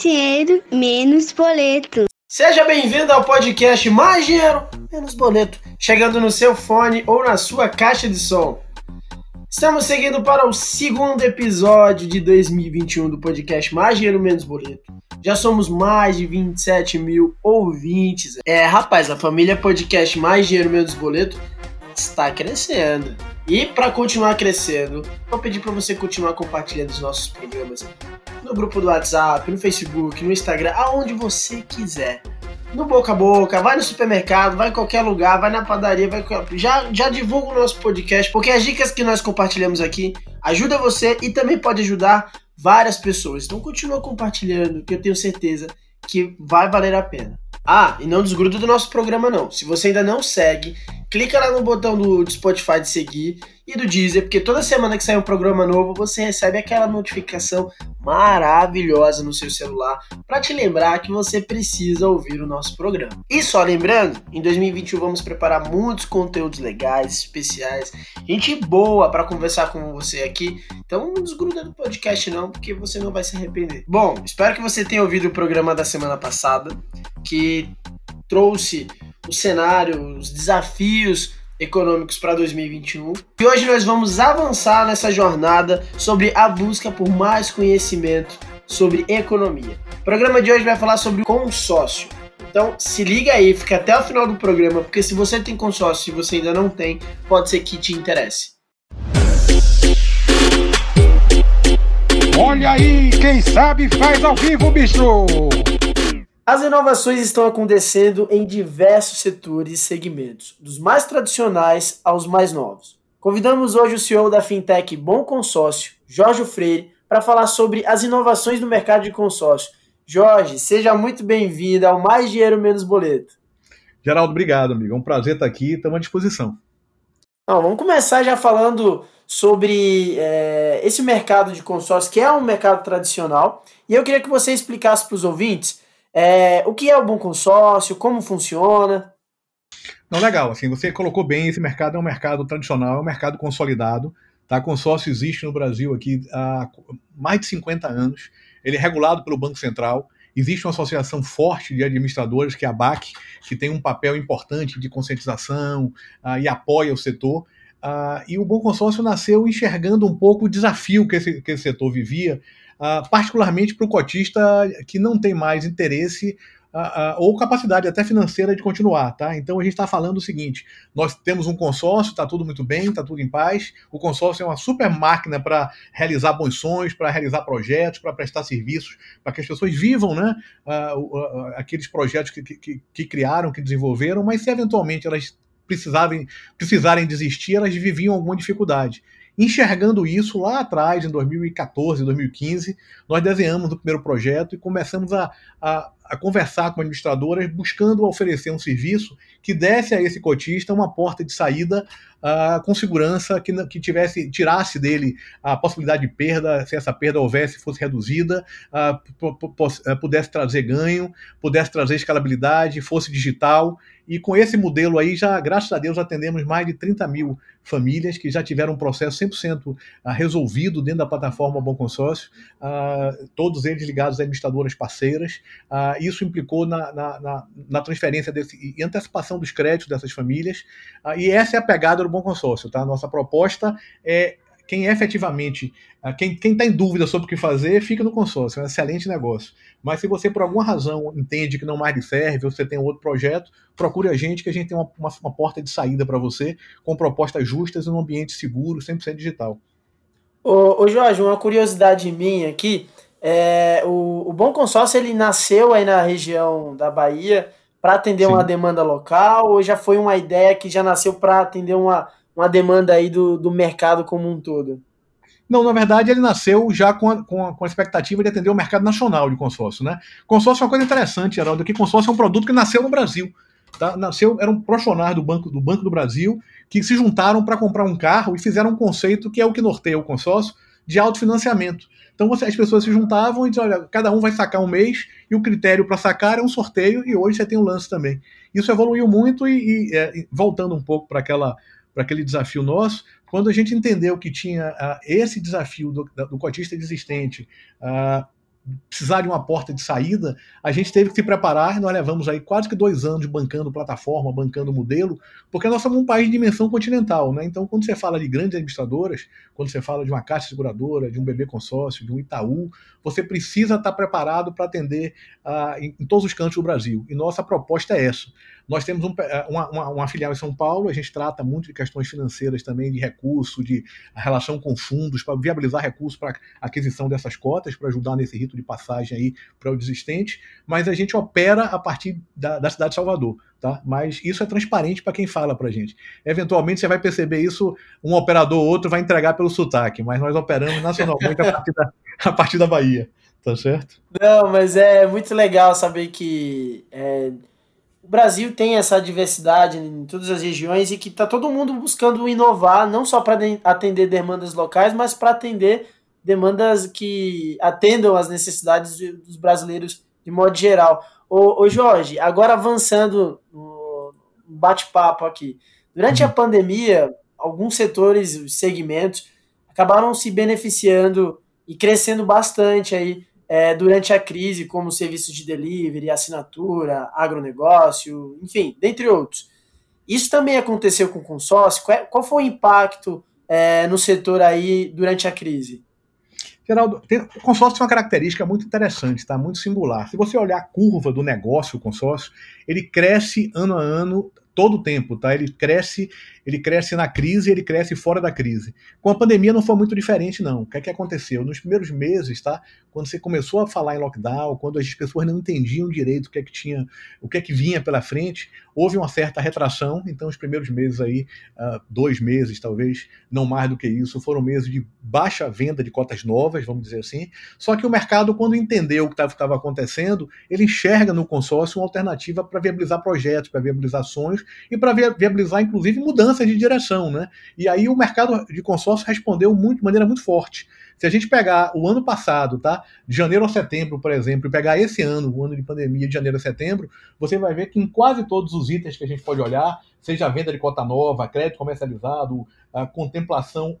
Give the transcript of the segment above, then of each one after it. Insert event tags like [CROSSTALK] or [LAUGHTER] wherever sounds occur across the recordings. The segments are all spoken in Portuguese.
dinheiro, menos boleto. Seja bem-vindo ao podcast Mais Dinheiro, Menos Boleto, chegando no seu fone ou na sua caixa de som. Estamos seguindo para o segundo episódio de 2021 do podcast Mais Dinheiro, Menos Boleto. Já somos mais de 27 mil ouvintes. É, rapaz, a família podcast Mais Dinheiro, Menos Boleto está crescendo. E para continuar crescendo, vou pedir para você continuar compartilhando os nossos programas no grupo do WhatsApp, no Facebook, no Instagram, aonde você quiser. No boca a boca, vai no supermercado, vai em qualquer lugar, vai na padaria, vai já já divulga o nosso podcast, porque as dicas que nós compartilhamos aqui ajuda você e também pode ajudar várias pessoas. Então continua compartilhando, que eu tenho certeza que vai valer a pena. Ah, e não desgruda do nosso programa não. Se você ainda não segue, clica lá no botão do, do Spotify de seguir e do Deezer, porque toda semana que sai um programa novo, você recebe aquela notificação maravilhosa no seu celular para te lembrar que você precisa ouvir o nosso programa. E só lembrando, em 2021 vamos preparar muitos conteúdos legais, especiais, gente boa para conversar com você aqui. Então não desgruda do podcast não, porque você não vai se arrepender. Bom, espero que você tenha ouvido o programa da semana passada, que trouxe o cenário, os desafios econômicos para 2021. E hoje nós vamos avançar nessa jornada sobre a busca por mais conhecimento sobre economia. O programa de hoje vai falar sobre consórcio. Então se liga aí, fica até o final do programa, porque se você tem consórcio e você ainda não tem, pode ser que te interesse. Olha aí, quem sabe faz ao vivo, bicho! As inovações estão acontecendo em diversos setores e segmentos, dos mais tradicionais aos mais novos. Convidamos hoje o CEO da fintech Bom Consórcio, Jorge Freire, para falar sobre as inovações no mercado de consórcio. Jorge, seja muito bem-vindo ao Mais Dinheiro Menos Boleto. Geraldo, obrigado, amigo. É um prazer estar aqui, estamos à disposição. Não, vamos começar já falando sobre é, esse mercado de consórcio, que é um mercado tradicional, e eu queria que você explicasse para os ouvintes é, o que é o bom consórcio? Como funciona? Não, legal. Assim, você colocou bem, esse mercado é um mercado tradicional, é um mercado consolidado. Tá? Consórcio existe no Brasil aqui há mais de 50 anos. Ele é regulado pelo Banco Central. Existe uma associação forte de administradores, que é a BAC, que tem um papel importante de conscientização uh, e apoia o setor. Uh, e o Bom Consórcio nasceu enxergando um pouco o desafio que esse, que esse setor vivia uh, particularmente para o cotista que não tem mais interesse uh, uh, ou capacidade até financeira de continuar, tá? Então a gente está falando o seguinte: nós temos um consórcio, está tudo muito bem, está tudo em paz. O consórcio é uma super máquina para realizar bons sonhos, para realizar projetos, para prestar serviços, para que as pessoas vivam, né? aqueles projetos que, que, que criaram, que desenvolveram, mas se eventualmente elas precisarem, precisarem desistir, elas viviam alguma dificuldade. Enxergando isso lá atrás, em 2014, 2015, nós desenhamos o primeiro projeto e começamos a, a, a conversar com administradoras, buscando oferecer um serviço que desse a esse cotista uma porta de saída uh, com segurança, que, que tivesse, tirasse dele a possibilidade de perda, se essa perda houvesse, fosse reduzida, uh, pudesse trazer ganho, pudesse trazer escalabilidade, fosse digital. E com esse modelo aí, já, graças a Deus, atendemos mais de 30 mil famílias que já tiveram um processo 100% resolvido dentro da plataforma Bom Consórcio, uh, todos eles ligados a administradoras parceiras. Uh, isso implicou na, na, na, na, transferência desse, e antecipação dos créditos dessas famílias. Uh, e essa é a pegada do Bom Consórcio. Tá? Nossa proposta é quem efetivamente, quem está em dúvida sobre o que fazer, fica no consórcio, é um excelente negócio. Mas se você, por alguma razão, entende que não mais lhe serve, ou você tem outro projeto, procure a gente, que a gente tem uma, uma, uma porta de saída para você, com propostas justas e num ambiente seguro, 100% digital. Ô, ô Jorge, uma curiosidade minha aqui, é, o, o Bom Consórcio ele nasceu aí na região da Bahia para atender Sim. uma demanda local ou já foi uma ideia que já nasceu para atender uma, uma demanda aí do, do mercado como um todo? Não, na verdade, ele nasceu já com a, com a, com a expectativa de atender o mercado nacional de consórcio. Né? Consórcio é uma coisa interessante, Geraldo, que consórcio é um produto que nasceu no Brasil. Tá? Nasceu, era um profissionais do Banco, do Banco do Brasil que se juntaram para comprar um carro e fizeram um conceito que é o que norteia o consórcio de autofinanciamento. Então você, as pessoas se juntavam e diziam, olha, cada um vai sacar um mês e o critério para sacar é um sorteio e hoje você tem um lance também. Isso evoluiu muito e, e é, voltando um pouco para aquela para aquele desafio nosso, quando a gente entendeu que tinha uh, esse desafio do, do cotista existente, uh, precisar de uma porta de saída, a gente teve que se preparar. Nós levamos aí quase que dois anos bancando plataforma, bancando modelo, porque nós somos um país de dimensão continental. Né? Então, quando você fala de grandes administradoras, quando você fala de uma caixa seguradora, de um BB consórcio, de um Itaú, você precisa estar preparado para atender uh, em, em, todos os cantos do Brasil. E nossa proposta é essa. Nós temos um, eh, uma, uma, uma, filial em São Paulo, a gente trata muito de questões financeiras também, de recurso, de relação com fundos, para viabilizar recursos para aquisição dessas cotas, para ajudar nesse rito de passagem aí para o desistente, mas a gente opera a partir da, da cidade de Salvador. Tá? Mas isso é transparente para quem fala para gente. Eventualmente você vai perceber isso, um operador ou outro vai entregar pelo sotaque, mas nós operamos nacionalmente a partir da, a partir da Bahia, tá certo? Não, mas é muito legal saber que é, o Brasil tem essa diversidade em todas as regiões e que está todo mundo buscando inovar, não só para atender demandas locais, mas para atender demandas que atendam as necessidades dos brasileiros de modo geral. Ô, ô Jorge, agora avançando no bate-papo aqui. Durante a uhum. pandemia, alguns setores, segmentos, acabaram se beneficiando e crescendo bastante aí é, durante a crise, como serviços de delivery, assinatura, agronegócio, enfim, dentre outros. Isso também aconteceu com o consórcio? Qual, qual foi o impacto é, no setor aí durante a crise? Geraldo, tem, o consórcio tem uma característica muito interessante, tá? muito singular. Se você olhar a curva do negócio, o consórcio, ele cresce ano a ano todo o tempo, tá? Ele cresce, ele cresce na crise, ele cresce fora da crise. Com a pandemia não foi muito diferente não. O que é que aconteceu? Nos primeiros meses, tá? Quando você começou a falar em lockdown, quando as pessoas não entendiam direito o que é que tinha, o que é que vinha pela frente, houve uma certa retração. Então os primeiros meses aí, uh, dois meses talvez, não mais do que isso, foram meses de baixa venda de cotas novas, vamos dizer assim. Só que o mercado, quando entendeu o que estava acontecendo, ele enxerga no consórcio uma alternativa para viabilizar projetos, para viabilizar sonhos e para viabilizar, inclusive, mudanças de direção. Né? E aí o mercado de consórcio respondeu muito, de maneira muito forte. Se a gente pegar o ano passado, tá? De janeiro a setembro, por exemplo, e pegar esse ano, o ano de pandemia, de janeiro a setembro, você vai ver que em quase todos os itens que a gente pode olhar, seja a venda de cota nova, crédito comercializado, a contemplação,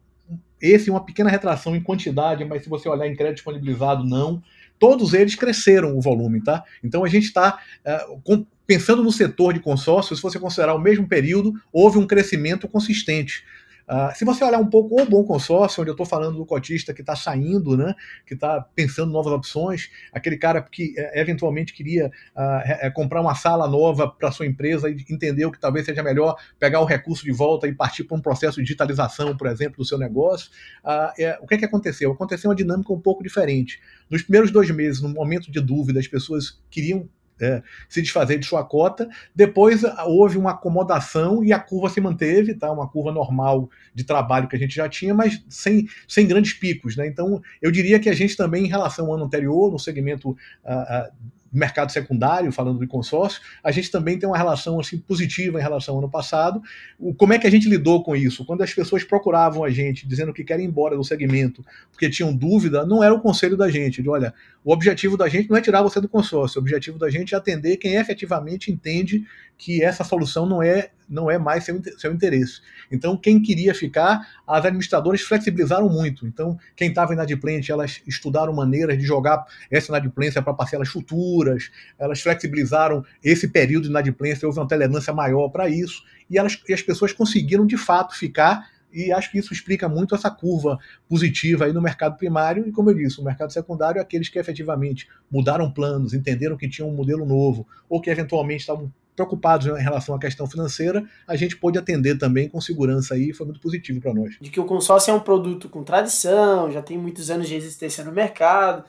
esse é uma pequena retração em quantidade, mas se você olhar em crédito disponibilizado, não. Todos eles cresceram o volume, tá? Então a gente está uh, pensando no setor de consórcios, se você considerar o mesmo período, houve um crescimento consistente. Uh, se você olhar um pouco o bom consórcio, onde eu estou falando do cotista que está saindo, né, que está pensando novas opções, aquele cara que é, eventualmente queria uh, é, comprar uma sala nova para sua empresa e entendeu que talvez seja melhor pegar o recurso de volta e partir para um processo de digitalização, por exemplo, do seu negócio, uh, é, o que, é que aconteceu? Aconteceu uma dinâmica um pouco diferente. Nos primeiros dois meses, no momento de dúvida, as pessoas queriam é, se desfazer de sua cota. Depois ah, houve uma acomodação e a curva se manteve, tá? uma curva normal de trabalho que a gente já tinha, mas sem, sem grandes picos. Né? Então, eu diria que a gente também, em relação ao ano anterior, no segmento uh, uh, mercado secundário, falando de consórcio, a gente também tem uma relação assim positiva em relação ao ano passado. O, como é que a gente lidou com isso? Quando as pessoas procuravam a gente dizendo que querem ir embora do segmento porque tinham dúvida, não era o conselho da gente, de olha, o objetivo da gente não é tirar você do consórcio, o objetivo da gente é atender quem efetivamente entende que essa solução não é não é mais seu, seu interesse. Então, quem queria ficar, as administradoras flexibilizaram muito. Então, quem estava inadimplente, elas estudaram maneiras de jogar essa inadimplência para parcelas futuras, elas flexibilizaram esse período de inadimplência, houve uma tolerância maior para isso, e, elas, e as pessoas conseguiram, de fato, ficar e acho que isso explica muito essa curva positiva aí no mercado primário e, como eu disse, o mercado secundário é aqueles que efetivamente mudaram planos, entenderam que tinham um modelo novo ou que eventualmente estavam preocupados em relação à questão financeira, a gente pôde atender também com segurança aí, foi muito positivo para nós. De que o consórcio é um produto com tradição, já tem muitos anos de existência no mercado,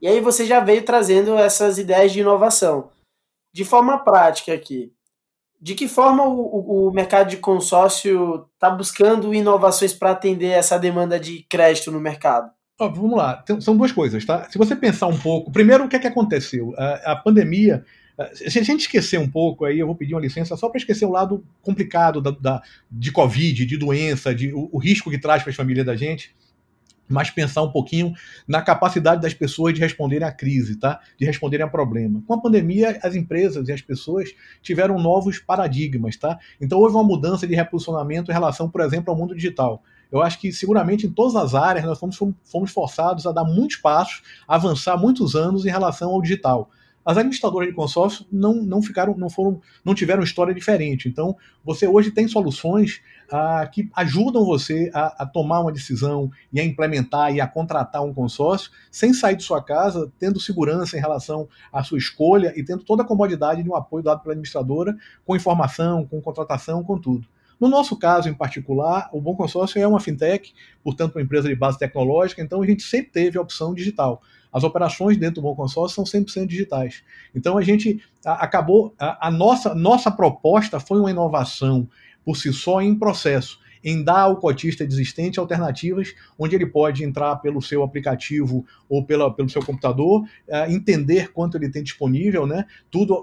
e aí você já veio trazendo essas ideias de inovação. De forma prática aqui, de que forma o, o mercado de consórcio está buscando inovações para atender essa demanda de crédito no mercado? Oh, vamos lá, são duas coisas, tá? Se você pensar um pouco, primeiro o que é que aconteceu? A, a pandemia se a gente esquecer um pouco, aí eu vou pedir uma licença só para esquecer o lado complicado da, da, de Covid, de doença, de, o, o risco que traz para as famílias da gente, mas pensar um pouquinho na capacidade das pessoas de responderem à crise, tá? de responderem a problema. Com a pandemia, as empresas e as pessoas tiveram novos paradigmas. Tá? Então houve uma mudança de reposicionamento em relação, por exemplo, ao mundo digital. Eu acho que seguramente em todas as áreas nós fomos, fomos forçados a dar muitos passos, a avançar muitos anos em relação ao digital. As administradoras de consórcio não, não ficaram, não foram, não tiveram história diferente. Então, você hoje tem soluções ah, que ajudam você a, a, tomar uma decisão e a implementar e a contratar um consórcio sem sair de sua casa, tendo segurança em relação à sua escolha e tendo toda a comodidade de um apoio dado pela administradora, com informação, com contratação, com tudo. No nosso caso em particular, o Bom Consórcio é uma fintech, portanto, uma empresa de base tecnológica, então a gente sempre teve a opção digital. As operações dentro do Bom Consórcio são 100% digitais. Então a gente acabou, a, a nossa, nossa proposta foi uma inovação por si só em processo em dar ao cotista existente alternativas onde ele pode entrar pelo seu aplicativo ou pela, pelo seu computador, uh, entender quanto ele tem disponível, né? tudo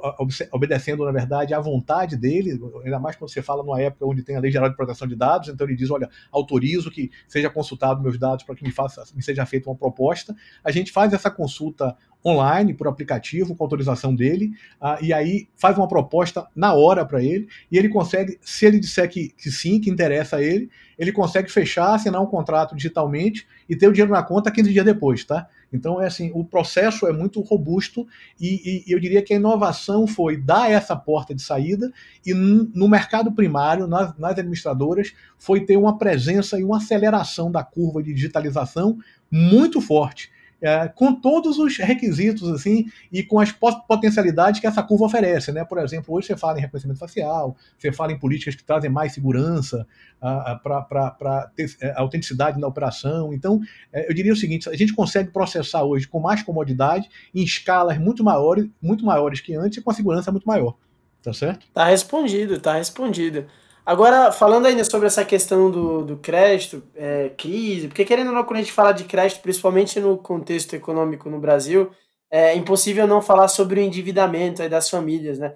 obedecendo, na verdade, à vontade dele, ainda mais quando você fala numa época onde tem a Lei Geral de Proteção de Dados, então ele diz, olha, autorizo que seja consultado meus dados para que me, faça, me seja feita uma proposta. A gente faz essa consulta online, por aplicativo, com autorização dele, uh, e aí faz uma proposta na hora para ele, e ele consegue, se ele disser que, que sim, que interessa a ele, ele consegue fechar, assinar um contrato digitalmente e ter o dinheiro na conta 15 dias depois, tá? Então, é assim, o processo é muito robusto e, e eu diria que a inovação foi dar essa porta de saída e no mercado primário, nas, nas administradoras, foi ter uma presença e uma aceleração da curva de digitalização muito forte é, com todos os requisitos assim e com as potencialidades que essa curva oferece, né? Por exemplo, hoje você fala em reconhecimento facial, você fala em políticas que trazem mais segurança para é, autenticidade na operação. Então, é, eu diria o seguinte: a gente consegue processar hoje com mais comodidade, em escalas muito maiores, muito maiores que antes e com a segurança muito maior. Tá certo? Tá respondido, tá respondido. Agora, falando ainda sobre essa questão do, do crédito, é, crise, porque querendo ou não, quando a gente fala de crédito, principalmente no contexto econômico no Brasil, é impossível não falar sobre o endividamento das famílias, né?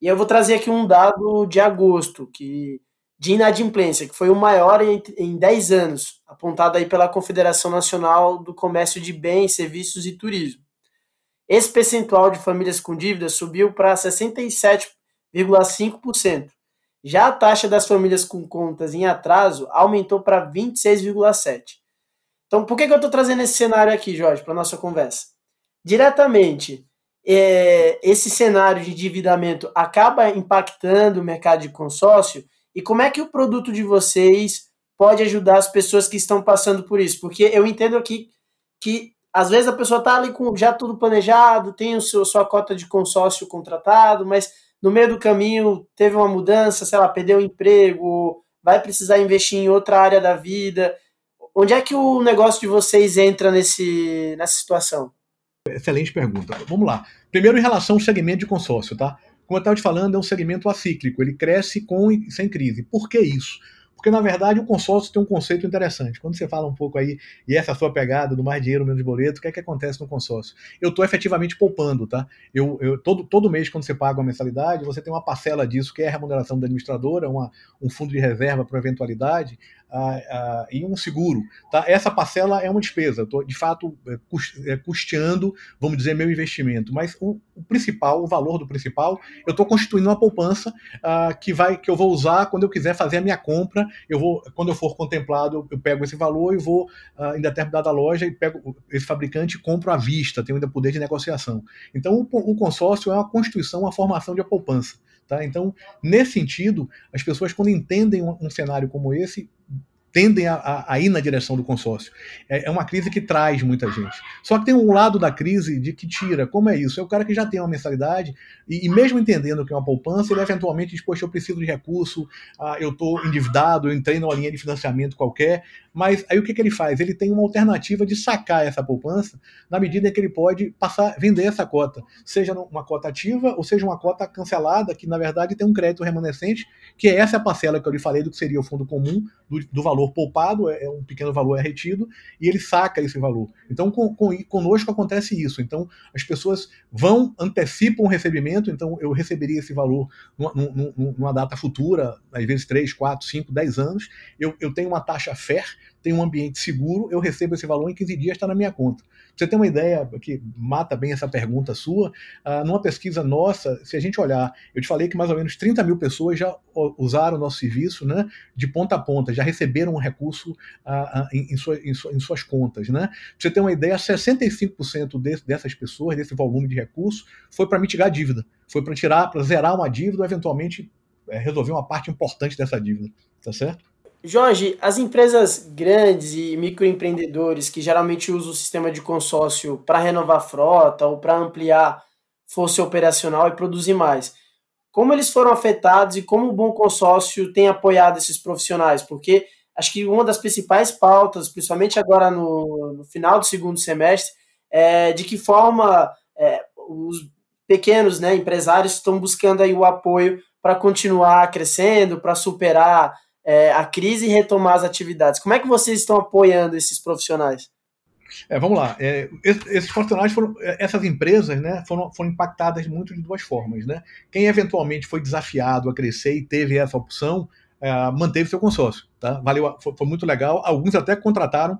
E eu vou trazer aqui um dado de agosto, que de inadimplência, que foi o maior em, em 10 anos, apontado aí pela Confederação Nacional do Comércio de Bens, Serviços e Turismo. Esse percentual de famílias com dívidas subiu para 67,5%. Já a taxa das famílias com contas em atraso aumentou para 26,7%. Então, por que, que eu estou trazendo esse cenário aqui, Jorge, para nossa conversa? Diretamente, é, esse cenário de endividamento acaba impactando o mercado de consórcio e como é que o produto de vocês pode ajudar as pessoas que estão passando por isso? Porque eu entendo aqui que às vezes a pessoa está ali com já tudo planejado, tem o seu, sua cota de consórcio contratado, mas no meio do caminho teve uma mudança, sei lá, perdeu o emprego, vai precisar investir em outra área da vida. Onde é que o negócio de vocês entra nesse, nessa situação? Excelente pergunta. Vamos lá. Primeiro, em relação ao segmento de consórcio, tá? Como eu estava te falando, é um segmento acíclico, ele cresce com e sem crise. Por que isso? Porque, na verdade, o consórcio tem um conceito interessante. Quando você fala um pouco aí, e essa é a sua pegada do mais dinheiro, menos boleto, o que é que acontece no consórcio? Eu estou efetivamente poupando, tá? Eu, eu, todo, todo mês, quando você paga uma mensalidade, você tem uma parcela disso, que é a remuneração da administradora, uma, um fundo de reserva para eventualidade, em um seguro. Tá? Essa parcela é uma despesa, estou de fato é, é, custeando, vamos dizer, meu investimento. Mas o, o principal, o valor do principal, eu estou constituindo uma poupança uh, que, vai, que eu vou usar quando eu quiser fazer a minha compra. Eu vou, quando eu for contemplado, eu pego esse valor e vou uh, em determinada loja e pego esse fabricante e compro à vista, tenho ainda poder de negociação. Então, o, o consórcio é uma constituição, uma formação de poupança. Tá? Então, nesse sentido, as pessoas, quando entendem um, um cenário como esse, tendem a, a, ir na direção do consórcio. É, é, uma crise que traz muita gente. Só que tem um lado da crise de que tira. Como é isso? É o cara que já tem uma mensalidade e, e mesmo entendendo que é uma poupança, ele eventualmente diz, poxa, eu preciso de recurso, ah, eu estou endividado, eu entrei numa linha de financiamento qualquer, mas aí o que, que ele faz? Ele tem uma alternativa de sacar essa poupança na medida que ele pode passar, vender essa cota, seja uma cota ativa ou seja uma cota cancelada, que na verdade tem um crédito remanescente, que é essa parcela que eu lhe falei do que seria o fundo comum, do, do valor poupado, é, é, um pequeno valor é retido, e ele saca esse valor. Então com, com, conosco acontece isso. Então as pessoas vão, antecipam o recebimento, então eu receberia esse valor numa, numa, data futura, às vezes 3, 4, 5, 10 anos, eu, eu tenho uma taxa FER, tem um ambiente seguro, eu recebo esse valor em 15 dias, está na minha conta. Você ter uma ideia que mata bem essa pergunta sua, uh, numa pesquisa nossa, se a gente olhar, eu te falei que mais ou menos 30 mil pessoas já usaram o nosso serviço né, de ponta a ponta, já receberam um recurso uh, em, em, sua, em, em, suas contas. Né? Pra você ter uma ideia, 65% de, dessas pessoas, desse volume de recursos, foi para mitigar a dívida, foi para tirar, para zerar uma dívida ou eventualmente é, resolver uma parte importante dessa dívida. Tá certo? Jorge, as empresas grandes e microempreendedores que geralmente usam o sistema de consórcio para renovar a frota ou para ampliar força operacional e produzir mais, como eles foram afetados e como o Bom Consórcio tem apoiado esses profissionais? Porque acho que uma das principais pautas, principalmente agora no, no final do segundo semestre, é de que forma é, os pequenos né, empresários estão buscando aí o apoio para continuar crescendo, para superar é, a crise e retomar as atividades. Como é que vocês estão apoiando esses profissionais? É, vamos lá. É, esses profissionais foram, é, essas empresas, né, foram, foram impactadas muito de duas formas, né? Quem eventualmente foi desafiado a crescer e teve essa opção, é, manteve seu consórcio, tá? Valeu, foi, foi muito legal. Alguns até contrataram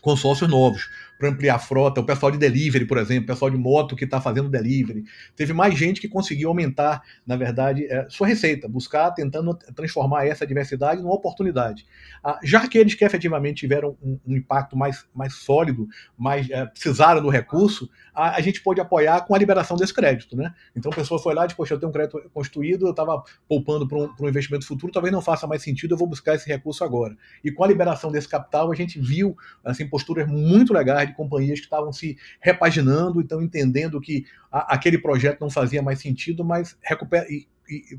consórcios novos para ampliar a frota, o pessoal de delivery, por exemplo, o pessoal de moto que está fazendo delivery. Teve mais gente que conseguiu aumentar, na verdade, é, sua receita, buscar, tentando transformar essa diversidade numa oportunidade. Ah, já aqueles que efetivamente tiveram um, um impacto mais, mais sólido, mais é, precisaram do recurso, a, a, gente pode apoiar com a liberação desse crédito. Né? Então a pessoa foi lá e disse, poxa, eu tenho um crédito construído, eu estava poupando para um, um investimento futuro, talvez não faça mais sentido, eu vou buscar esse recurso agora. E com a liberação desse capital, a gente viu assim, posturas muito legais de companhias que estavam se repaginando e estão entendendo que a, aquele projeto não fazia mais sentido, mas recupera. E,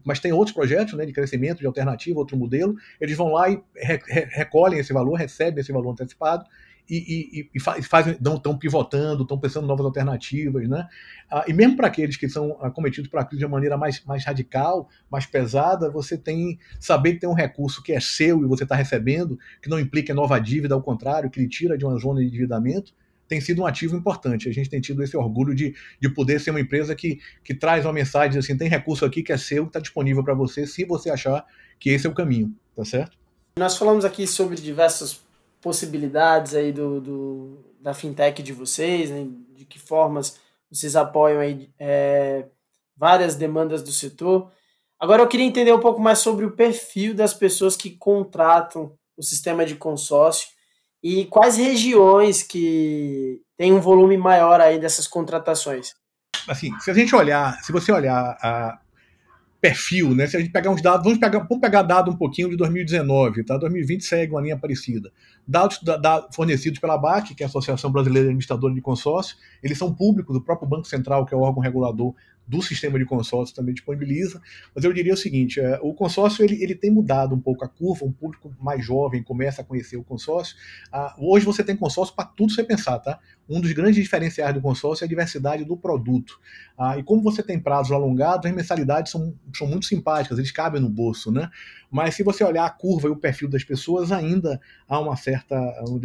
mas tem outros projetos né, de crescimento, de alternativa, outro modelo, eles vão lá e re, recolhem esse valor, recebem esse valor antecipado e, e, e fazem, estão pivotando, estão pensando em novas alternativas, né? Ah, e mesmo para aqueles que são acometidos por crise de uma maneira mais, mais radical, mais pesada, você tem saber que tem um recurso que é seu e você está recebendo, que não implica nova dívida, ao contrário, que lhe tira de uma zona de endividamento, tem sido um ativo importante. A gente tem tido esse orgulho de, de poder ser uma empresa que, que traz uma mensagem assim: tem recurso aqui que é seu, está disponível para você, se você achar que esse é o caminho, tá certo? Nós falamos aqui sobre diversas possibilidades aí do, do da fintech de vocês, né? de que formas vocês apoiam aí é, várias demandas do setor. Agora eu queria entender um pouco mais sobre o perfil das pessoas que contratam o sistema de consórcio e quais regiões que tem um volume maior aí dessas contratações. Assim, se a gente olhar, se você olhar a, perfil, né? Se a gente pegar uns dados, vamos pegar, vamos pegar dado um pouquinho de 2019, tá? 2020 segue uma linha parecida. Dados da, da, fornecidos pela BAC, que é a Associação Brasileira de Administradores de Consórcio, eles são públicos do próprio Banco Central, que é o órgão regulador do sistema de consórcio também disponibiliza, mas eu diria o seguinte, é, o consórcio ele, ele tem mudado um pouco a curva, um público mais jovem começa a conhecer o consórcio, ah, hoje você tem consórcio para tudo você pensar, tá? Um dos grandes diferenciais do consórcio é a diversidade do produto, ah, e como você tem prazos alongados, as mensalidades são, são muito simpáticas, eles cabem no bolso, né? Mas se você olhar a curva e o perfil das pessoas, ainda há uma certa,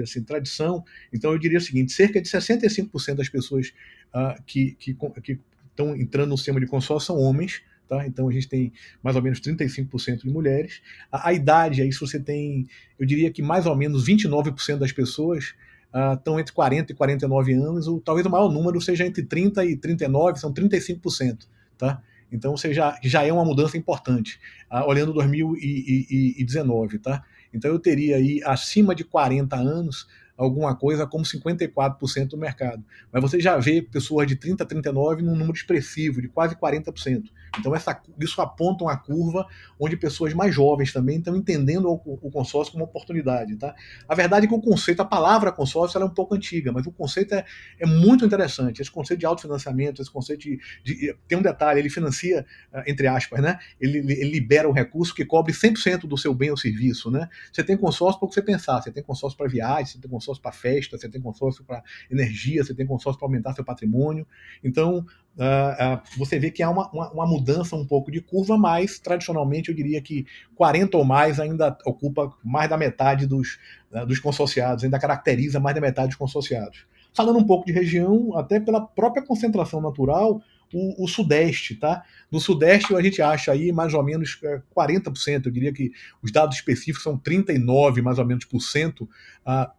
assim, tradição, então eu diria o seguinte, cerca de 65% das pessoas Uh, que, que, que, estão entrando no sistema de consórcio são homens, tá? Então a gente tem mais ou menos 35% de mulheres. A, a, idade, aí se você tem, eu diria que mais ou menos 29% das pessoas uh, estão entre 40 e 49 anos, ou talvez o maior número seja entre 30 e 39, são 35%, tá? Então você já, já é uma mudança importante, uh, olhando 2019, tá? Então eu teria aí acima de 40 anos alguma coisa como 54% do mercado. Mas você já vê pessoas de 30 a 39 num número expressivo, de quase 40%. Então essa, isso aponta uma curva onde pessoas mais jovens também estão entendendo o, o, consórcio como oportunidade. Tá? A verdade é que o conceito, a palavra consórcio, é um pouco antiga, mas o conceito é, é muito interessante. Esse conceito de autofinanciamento, esse conceito de, de Tem um detalhe, ele financia, ah, entre aspas, né? ele, ele libera um recurso que cobre 100% do seu bem ou serviço. Né? Você tem consórcio para o que você pensar, você tem consórcio para viagem, você tem consórcio consórcio para festa, você tem consórcio para energia, você tem consórcio para aumentar seu patrimônio. Então, uh, uh, você vê que há uma, uma, uma, mudança um pouco de curva, mas tradicionalmente eu diria que 40 ou mais ainda ocupa mais da metade dos, uh, dos consorciados, ainda caracteriza mais da metade dos consorciados. Falando um pouco de região, até pela própria concentração natural, o, o, Sudeste, tá? No Sudeste a gente acha aí mais ou menos 40%, eu diria que os dados específicos são 39 mais ou menos por cento, uh,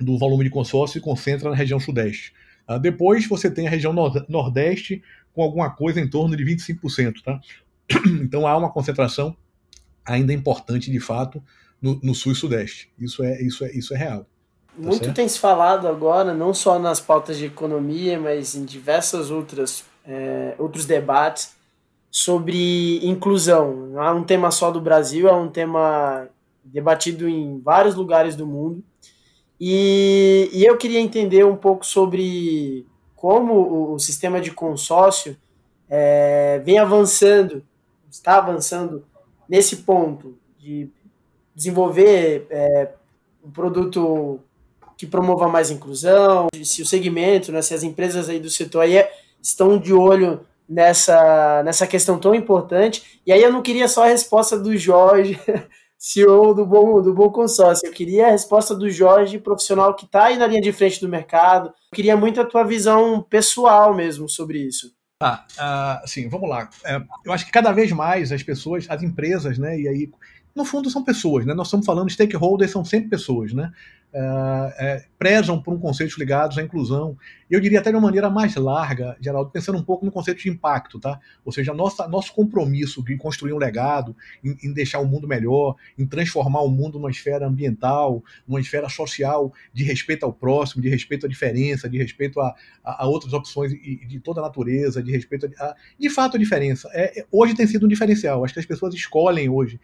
do volume de consórcio se concentra na região sudeste. Uh, depois você tem a região nordeste com alguma coisa em torno de 25%. Tá? [CLEARS THROAT] Então há uma concentração ainda importante de fato no, no sul e sudeste. Isso é, isso é, isso é real. Tá Muito certo? tem se falado agora, não só nas pautas de economia, mas em diversas outras é, outros debates sobre inclusão. Não é um tema só do Brasil, é um tema debatido em vários lugares do mundo. E, e eu queria entender um pouco sobre como o, o sistema de consórcio é, vem avançando, está avançando nesse ponto de desenvolver é, um produto que promova mais inclusão, se o segmento, né, se as empresas aí do setor aí é, estão de olho nessa, nessa questão tão importante. E aí eu não queria só a resposta do Jorge, [LAUGHS] CEO do Bom, do Bom Consórcio, eu queria a resposta do Jorge, profissional que está aí na linha de frente do mercado. Eu queria muito a tua visão pessoal mesmo sobre isso. Ah, uh, sim, vamos lá. É, eu acho que cada vez mais as pessoas, as empresas, né, e aí, no fundo são pessoas, né? Nós estamos falando stakeholders, são sempre pessoas, né? É, prezam por um conceito ligados à inclusão. Eu diria até de uma maneira mais larga, Geraldo, pensando um pouco no conceito de impacto, tá? Ou seja, nossa, nosso compromisso em construir um legado, em, em, deixar o mundo melhor, em transformar o mundo numa esfera ambiental, numa esfera social, de respeito ao próximo, de respeito à diferença, de respeito a, a, a outras opções de, de toda a natureza, de respeito a, a de fato a diferença. É, é, hoje tem sido um diferencial. Acho que as pessoas escolhem hoje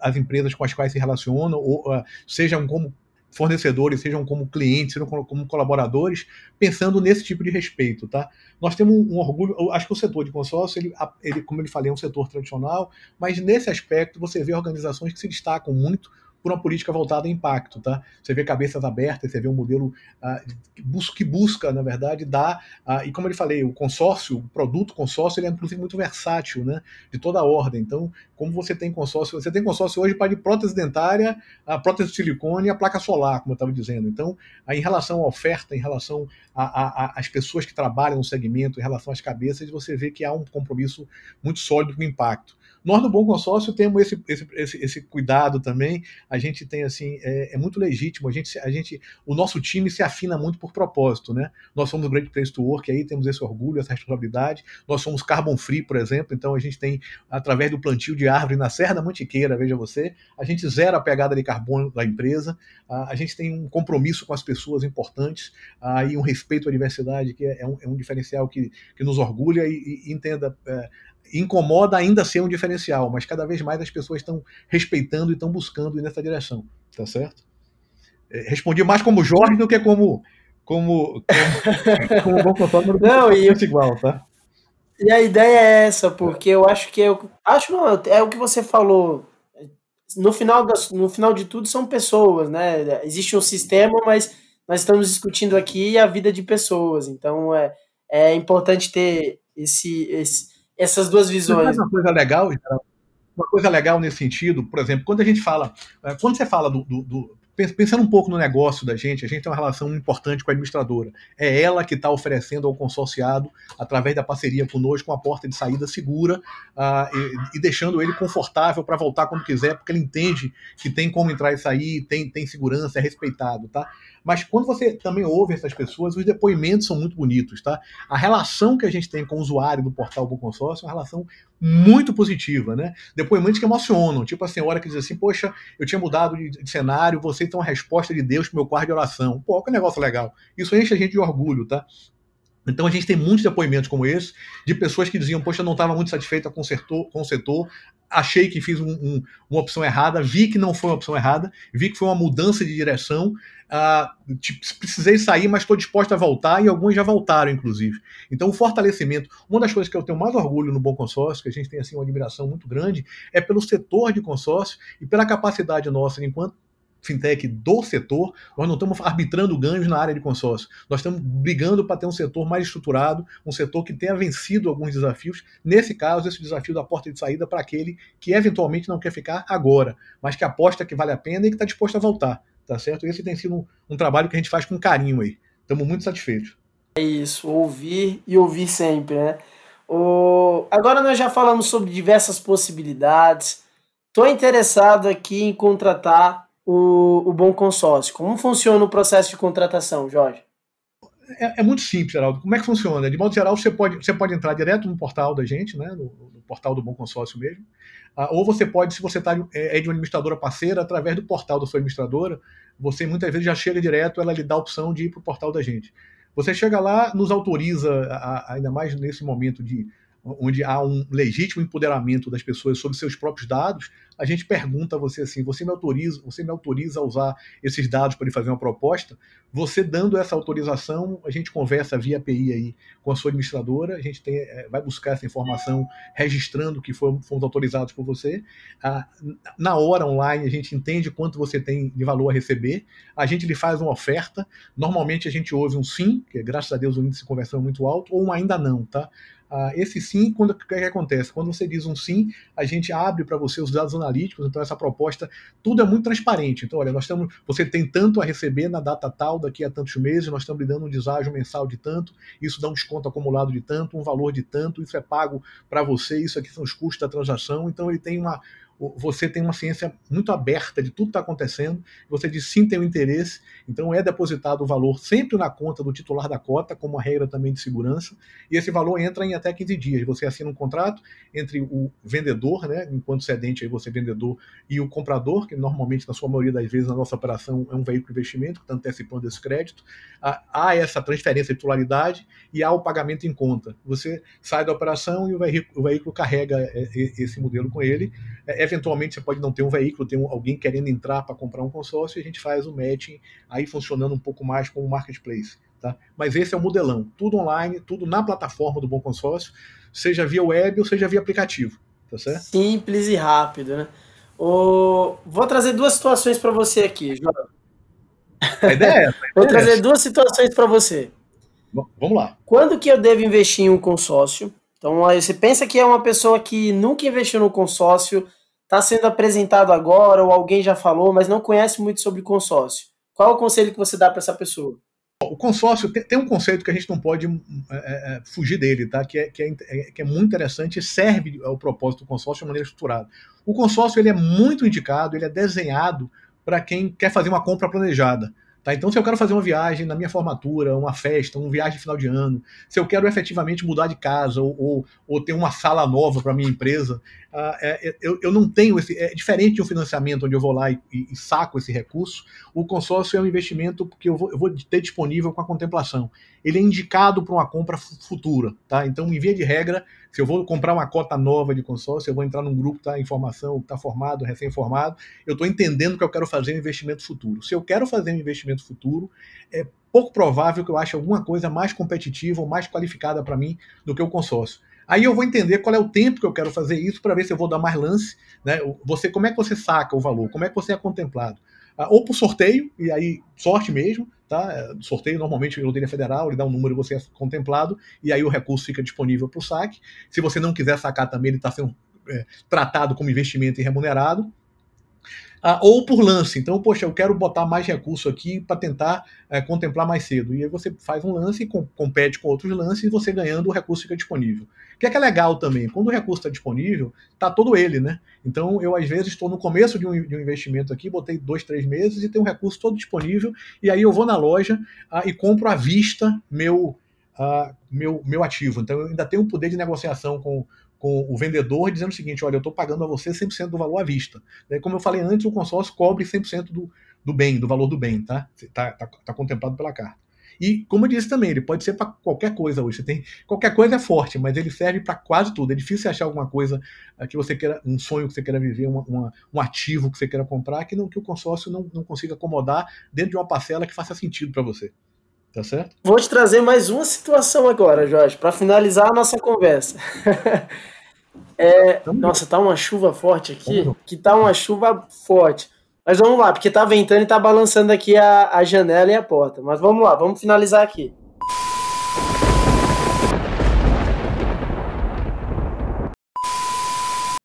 as empresas com as quais se relacionam, ou, uh, sejam como fornecedores, sejam como clientes, sejam como colaboradores, pensando nesse tipo de respeito, tá? Nós temos um, orgulho, acho que o setor de consórcio, ele, ele, como eu falei, é um setor tradicional, mas nesse aspecto você vê organizações que se destacam muito por uma política voltada a impacto, tá? Você vê cabeças abertas, você vê um modelo uh, que, busca, na verdade, dar, uh, e como eu falei, o consórcio, o produto consórcio, ele é inclusive muito versátil, né? De toda a ordem. Então, como você tem consórcio, você tem consórcio hoje para de prótese dentária, a prótese de silicone e a placa solar, como eu estava dizendo. Então, em relação à oferta, em relação às pessoas que trabalham no segmento, em relação às cabeças, você vê que há um compromisso muito sólido com o impacto. Nós, no Bom Consórcio, temos esse, esse, esse, esse cuidado também. A gente tem, assim, é, é, muito legítimo. A gente, a gente, o nosso time se afina muito por propósito, né? Nós somos o Great Place to Work, aí temos esse orgulho, essa responsabilidade. Nós somos carbon free, por exemplo, então a gente tem, através do plantio de árvore na Serra da Mantiqueira, veja você, a gente zera a pegada de carbono da empresa, a, a gente tem um compromisso com as pessoas importantes, aí um respeito à diversidade, que é, é, um, é um, diferencial que, que nos orgulha e, e entenda. É, incomoda ainda ser um diferencial, mas cada vez mais as pessoas estão respeitando e estão buscando ir nessa direção, tá certo? É, respondi mais como Jorge do que como como como, [LAUGHS] como bom Não, e eu, igual, tá? E a ideia é essa, porque eu acho que eu acho não, é o que você falou. No final, das, no final de tudo são pessoas, né? Existe um sistema, mas nós estamos discutindo aqui a vida de pessoas. Então é, é importante ter esse, esse essas duas visões. Uma coisa legal, uma coisa legal nesse sentido, por exemplo, quando a gente fala, é, quando você fala do, do, do pensando um pouco no negócio da gente, a gente tem uma relação importante com a administradora. É ela que está oferecendo ao consorciado, através da parceria conosco, uma porta de saída segura uh, e, e, deixando ele confortável para voltar quando quiser, porque ele entende que tem como entrar e sair, tem, tem segurança, é respeitado, tá? Mas quando você também ouve essas pessoas, os depoimentos são muito bonitos, tá? A relação que a gente tem com o usuário do portal do consórcio é uma relação muito positiva, né? Depoimentos que emocionam, tipo a senhora que diz assim, poxa, eu tinha mudado de, cenário, você tem uma resposta de Deus pro meu quarto de oração. Pô, que negócio legal. Isso enche a gente de orgulho, tá? Então a gente tem muitos depoimentos como esse, de pessoas que diziam, poxa, não estava muito satisfeita com com o setor achei que fiz um, um, uma opção errada, vi que não foi uma opção errada, vi que foi uma mudança de direção, uh, precisei sair, mas estou disposto a voltar, e alguns já voltaram, inclusive. Então, o fortalecimento, uma das coisas que eu tenho mais orgulho no Bom Consórcio, que a gente tem assim, uma admiração muito grande, é pelo setor de consórcio e pela capacidade nossa, enquanto fintech do setor, nós não estamos arbitrando ganhos na área de consórcio. Nós estamos brigando para ter um setor mais estruturado, um setor que tenha vencido alguns desafios. Nesse caso, esse desafio da porta de saída para aquele que eventualmente não quer ficar agora, mas que aposta que vale a pena e que está disposto a voltar. Tá certo? Esse tem sido um, um trabalho que a gente faz com carinho aí. Estamos muito satisfeitos. É isso, ouvir e ouvir sempre, né? O... Agora nós já falamos sobre diversas possibilidades. Estou interessado aqui em contratar o, o bom consórcio? Como funciona o processo de contratação, Jorge? É, é, muito simples, Geraldo. Como é que funciona? De modo geral, você pode, você pode entrar direto no portal da gente, né, no, no portal do Bom Consórcio mesmo, ah, ou você pode, se você tá, é, é de uma administradora parceira, através do portal da sua administradora, você muitas vezes já chega direto, ela lhe dá a opção de ir para o portal da gente. Você chega lá, nos autoriza, a, ainda mais nesse momento de onde há um legítimo empoderamento das pessoas sobre seus próprios dados, a gente pergunta a você assim: você me autoriza, você me autoriza a usar esses dados para ele fazer uma proposta? Você dando essa autorização, a gente conversa via API aí com a sua administradora, a gente tem, é, vai buscar essa informação registrando que fomos, fomos autorizados por você. Ah, na hora online, a gente entende quanto você tem de valor a receber, a gente lhe faz uma oferta. Normalmente a gente ouve um sim, que graças a Deus o índice de conversão é muito alto, ou um ainda não, tá? Ah, esse sim, quando o que, que, acontece? Quando você diz um sim, a gente abre para você os dados analíticos, então essa proposta, tudo é muito transparente. Então, olha, nós estamos, você tem tanto a receber na data tal, daqui a tantos meses, nós estamos lhe dando um deságio mensal de tanto, isso dá um desconto acumulado de tanto, um valor de tanto, isso é pago para você, isso aqui são os custos da transação, então ele tem uma, você tem uma ciência muito aberta de tudo que está acontecendo, você diz sim tem o um interesse, então é depositado o valor sempre na conta do titular da cota, como uma regra também de segurança, e esse valor entra em até 15 dias. Você assina um contrato entre o vendedor, né, enquanto cedente aí você é vendedor, e o comprador, que normalmente, na sua maioria das vezes, na nossa operação é um veículo de investimento, que está antecipando esse crédito, há essa transferência de titularidade e há o pagamento em conta. Você sai da operação e o veículo, o veículo carrega é, esse modelo com ele. É, eventualmente você pode não ter um veículo, tem alguém querendo entrar para comprar um consórcio e a gente faz o matching aí funcionando um pouco mais como marketplace. Tá? Mas esse é o modelão, tudo online, tudo na plataforma do Bom Consórcio, seja via web ou seja via aplicativo. Tá certo? Simples e rápido, né? O... Vou trazer duas situações para você aqui, João. A ideia é essa. [LAUGHS] Vou trazer duas situações para você. Vamos lá. Quando que eu devo investir em um consórcio? Então, aí você pensa que é uma pessoa que nunca investiu no consórcio, está sendo apresentado agora, ou alguém já falou, mas não conhece muito sobre consórcio. Qual é o conselho que você dá para essa pessoa? O consórcio tem, um conceito que a gente não pode é, é, fugir dele, tá? Que é, que, é, que é muito interessante e serve ao propósito do consórcio de maneira estruturada. O consórcio ele é muito indicado, ele é desenhado para quem quer fazer uma compra planejada. Tá? Então, se eu quero fazer uma viagem na minha formatura, uma festa, uma viagem de final de ano, se eu quero efetivamente mudar de casa ou, ou, ou ter uma sala nova para minha empresa, uh, é, eu, eu não tenho esse. É diferente de um financiamento onde eu vou lá e, e, e saco esse recurso. O consórcio é um investimento que eu vou, eu vou ter disponível com a contemplação. Ele é indicado para uma compra futura. Tá? Então, em via de regra, se eu vou comprar uma cota nova de consórcio, eu vou entrar num grupo que está em formação, está formado, recém-formado, eu estou entendendo que eu quero fazer um investimento futuro. Se eu quero fazer um investimento futuro, é pouco provável que eu ache alguma coisa mais competitiva ou mais qualificada para mim do que o consórcio. Aí eu vou entender qual é o tempo que eu quero fazer isso para ver se eu vou dar mais lance. Né? Você, como é que você saca o valor? Como é que você é contemplado? Ah, ou por sorteio, e aí sorte mesmo, tá? É, sorteio normalmente em loteria federal, ele dá um número e você é contemplado, e aí o recurso fica disponível para o saque. Se você não quiser sacar também, ele está sendo é, tratado como investimento e remunerado ah, ou por lance. Então, poxa, eu quero botar mais recurso aqui para tentar é, contemplar mais cedo. E aí você faz um lance e com, compete com outros lances e você ganhando o recurso fica disponível. O que é que é legal também? Quando o recurso está disponível, está todo ele, né? Então, eu às vezes estou no começo de um, de um, investimento aqui, botei dois, três meses e tem um recurso todo disponível, e aí eu vou na loja ah, e compro à vista meu, ah, meu, meu ativo. Então, eu ainda tenho um poder de negociação com, com o vendedor dizendo o seguinte: olha, eu estou pagando a você 100% do valor à vista. Como eu falei antes, o consórcio cobre 100% do, do bem, do valor do bem, tá? Está tá, tá contemplado pela carta. E, como eu disse também, ele pode ser para qualquer coisa hoje. Você tem qualquer coisa é forte, mas ele serve para quase tudo. É difícil achar alguma coisa eh, que você queira, um sonho que você queira viver, uma, uma, um ativo que você queira comprar, que, não, que o consórcio não, não consiga acomodar dentro de uma parcela que faça sentido para você. Tá certo? Vou te trazer mais uma situação agora, Jorge, para finalizar a nossa conversa. [LAUGHS] É, nossa, tá uma chuva forte aqui, que tá uma chuva forte. Mas vamos lá, porque tá ventando e tá balançando aqui a, a janela e a porta. Mas vamos lá, vamos finalizar aqui.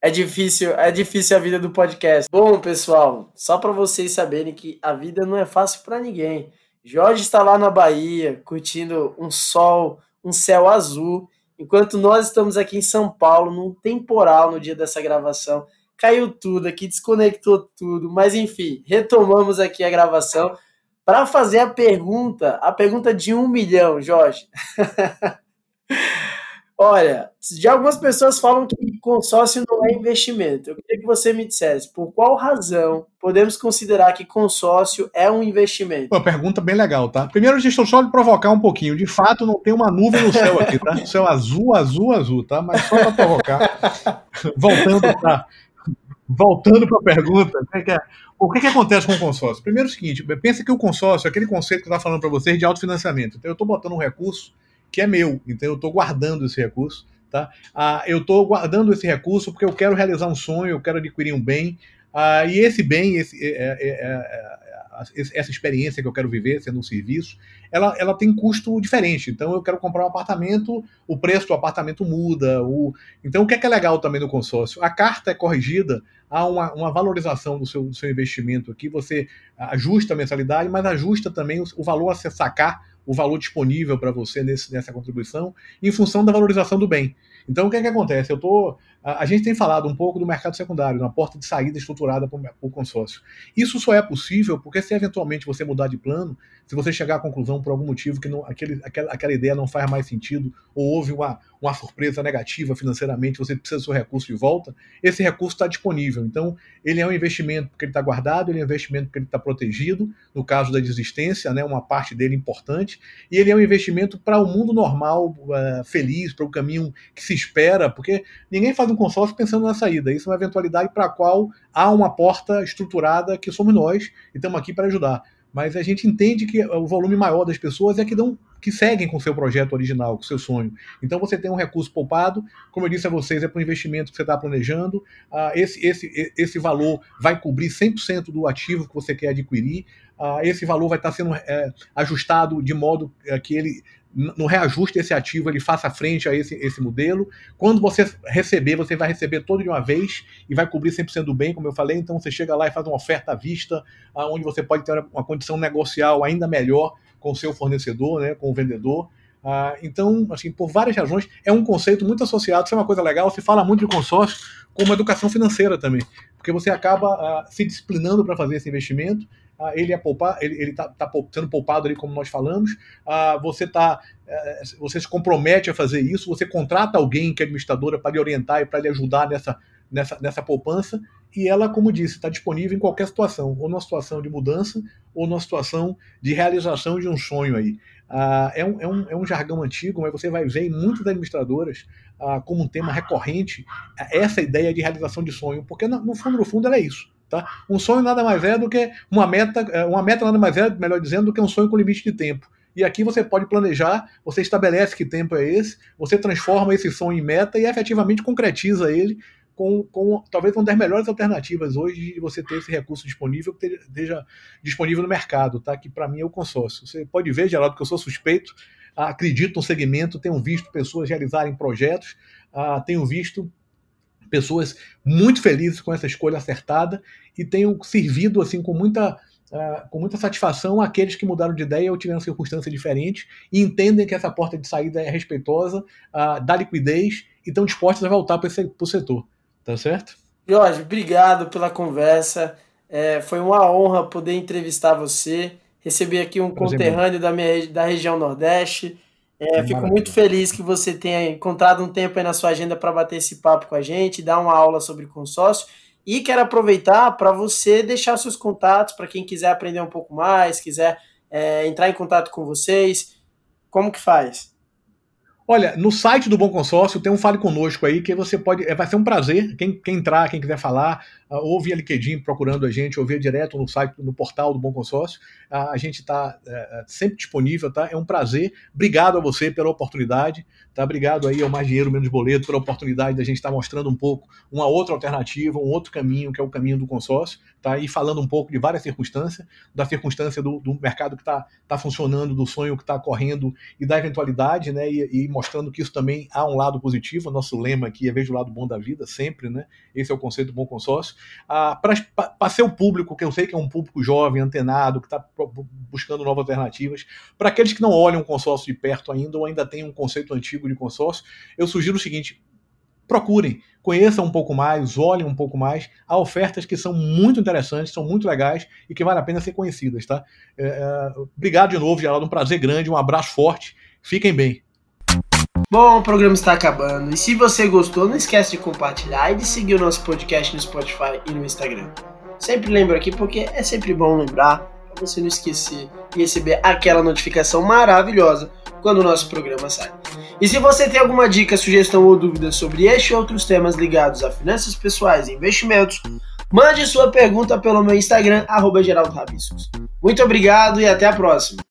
É difícil, é difícil a vida do podcast. Bom, pessoal, só para vocês saberem que a vida não é fácil para ninguém. Jorge está lá na Bahia, curtindo um sol, um céu azul Enquanto nós estamos aqui em São Paulo, num temporal no dia dessa gravação. caiu tudo aqui, desconectou tudo, mas enfim, retomamos aqui a gravação para fazer a pergunta, a pergunta de um milhão, Jorge. [LAUGHS] Olha, já algumas pessoas falam que consórcio não é investimento. Eu queria que você me dissesse por qual razão podemos considerar que consórcio é um investimento. Uma pergunta bem legal, tá? Primeiro, deixa eu só lhe provocar um pouquinho. De fato, não tem uma nuvem no céu aqui, tá? Céu azul, azul, azul, tá? Mas só para provocar. Voltando para voltando para a pergunta, é é? o que, que acontece com o consórcio? Primeiro, é o seguinte: pensa que o consórcio é aquele conceito que eu estava falando para vocês de autofinanciamento. Então, eu estou botando um recurso que é meu. Então eu estou guardando esse recurso. Tá? Ah, eu estou guardando esse recurso porque eu quero realizar um sonho, eu quero adquirir um bem. Ah, e esse bem, esse, é, é, é, é essa experiência que eu quero viver, sendo um serviço, ela, ela tem custo diferente. Então eu quero comprar um apartamento, o preço do apartamento muda. O... Então o que é, que é legal também no consórcio? A carta é corrigida, há uma, uma valorização do seu, do seu investimento aqui, você ajusta a mensalidade, mas ajusta também o, o valor a se sacar o valor disponível para você nesse, nessa contribuição em função da valorização do bem. Então, o que é que acontece? Eu tô, a, a gente tem falado um pouco do mercado secundário, uma porta de saída estruturada para o consórcio. Isso só é possível porque se eventualmente você mudar de plano, se você chegar à conclusão por algum motivo que não, aquele, aquela, aquela ideia não faz mais sentido, ou houve uma, uma surpresa negativa financeiramente, você precisa do seu recurso de volta, esse recurso está disponível. Então, ele é um investimento porque ele está guardado, ele é um investimento porque ele está protegido, no caso da desistência, né, uma parte dele importante, e ele é um investimento para o mundo normal, uh, feliz, para o caminho que se espera, porque ninguém faz um consórcio pensando na saída. Isso é uma eventualidade para a qual há uma porta estruturada que somos nós e estamos aqui para ajudar. Mas a gente entende que o volume maior das pessoas é que dão que seguem com o seu projeto original, com o seu sonho. Então você tem um recurso poupado, como eu disse a vocês, é para o investimento que você está planejando. Ah, esse, esse, esse valor vai cobrir 100% do ativo que você quer adquirir. Ah, esse valor vai estar tá sendo é, ajustado de modo é, que ele no reajuste desse ativo ele faça frente a esse, esse modelo. Quando você receber, você vai receber todo de uma vez e vai cobrir 100% do bem, como eu falei. Então você chega lá e faz uma oferta à vista, onde você pode ter uma condição negocial ainda melhor com o seu fornecedor, né, com o vendedor. Ah, então, assim, por várias razões, é um conceito muito associado, isso é uma coisa legal, se fala muito de consórcio como educação financeira também, porque você acaba ah, se disciplinando para fazer esse investimento, ah, ele é poupar, ele está tá sendo poupado ali, como nós falamos. Ah, você tá, eh, você se compromete a fazer isso, você contrata alguém que é administradora para lhe orientar e para lhe ajudar nessa, nessa, nessa poupança, e ela, como disse, está disponível em qualquer situação, ou numa situação de mudança, ou numa situação de realização de um sonho aí. Ah, é, um, é, um, é um jargão antigo, mas você vai ver em muitas administradoras como um tema recorrente essa ideia de realização de sonho, porque no fundo, no fundo, ela é isso Tá? Um sonho nada mais é do que uma meta, é, uma meta nada mais é, melhor dizendo, do que um sonho com limite de tempo. E aqui você pode planejar, você estabelece que tempo é esse, você transforma esse sonho em meta e efetivamente concretiza ele com, com talvez uma das melhores alternativas hoje de você ter esse recurso disponível que esteja disponível no mercado, tá? que para mim é o consórcio. Você pode ver, Geraldo, que eu sou suspeito, acredito no segmento, tenho visto pessoas realizarem projetos, ah, tenho visto pessoas muito felizes com essa escolha acertada e tenho servido assim com muita uh, com muita satisfação aqueles que mudaram de ideia ou tiveram circunstância diferente e entendem que essa porta de saída é respeitosa, uh, dá liquidez e estão dispostos a voltar para o setor. Tá certo? Jorge, obrigado pela conversa. É, foi uma honra poder entrevistar você, receber aqui um Prazer conterrâneo da, minha, da região Nordeste. É, fico muito feliz que você tenha encontrado um tempo aí na sua agenda para bater esse papo com a gente, dar uma aula sobre consórcio. E quero aproveitar para você deixar seus contatos para quem quiser aprender um pouco mais, quiser é, entrar em contato com vocês. Como que faz? Olha, no site do Bom Consórcio tem um Fale Conosco aí que você pode. É, vai ser um prazer. Quem, quem entrar, quem quiser falar, ou via LinkedIn procurando a gente, ou via direto no site, no portal do Bom Consórcio. Uh, a gente está é, é, sempre disponível, tá? É um prazer. Obrigado a você pela oportunidade. Tá? Obrigado aí ao Mais Dinheiro Menos Boleto pela oportunidade da gente estar tá mostrando um pouco uma outra alternativa, um outro caminho, que é o caminho do consórcio, tá? E falando um pouco de várias circunstâncias, da circunstância do, do mercado que está tá funcionando, do sonho que está correndo e da eventualidade, né? E, e, mostrando que isso também há um lado positivo. Nosso lema aqui é veja o lado bom da vida, sempre, né? Esse é o conceito do bom consórcio. Ah, Para ser o público, que eu sei que é um público jovem, antenado, que está buscando novas alternativas, para aqueles que não olham o consórcio de perto ainda ou ainda têm um conceito antigo de consórcio, eu sugiro o seguinte: procurem, conheçam um pouco mais, olhem um pouco mais. Há ofertas que são muito interessantes, são muito legais e que vale a pena ser conhecidas, tá? É, é, obrigado de novo, Geraldo. Um prazer grande, um abraço forte. Fiquem bem. Bom, o programa está acabando. E se você gostou, não esquece de compartilhar e de seguir o nosso podcast no Spotify e no Instagram. Sempre lembro aqui porque é sempre bom lembrar para você não esquecer e receber aquela notificação maravilhosa quando o nosso programa sai. E se você tem alguma dica, sugestão ou dúvida sobre este e outros temas ligados a finanças pessoais e investimentos, mande sua pergunta pelo meu Instagram, arroba Muito obrigado e até a próxima!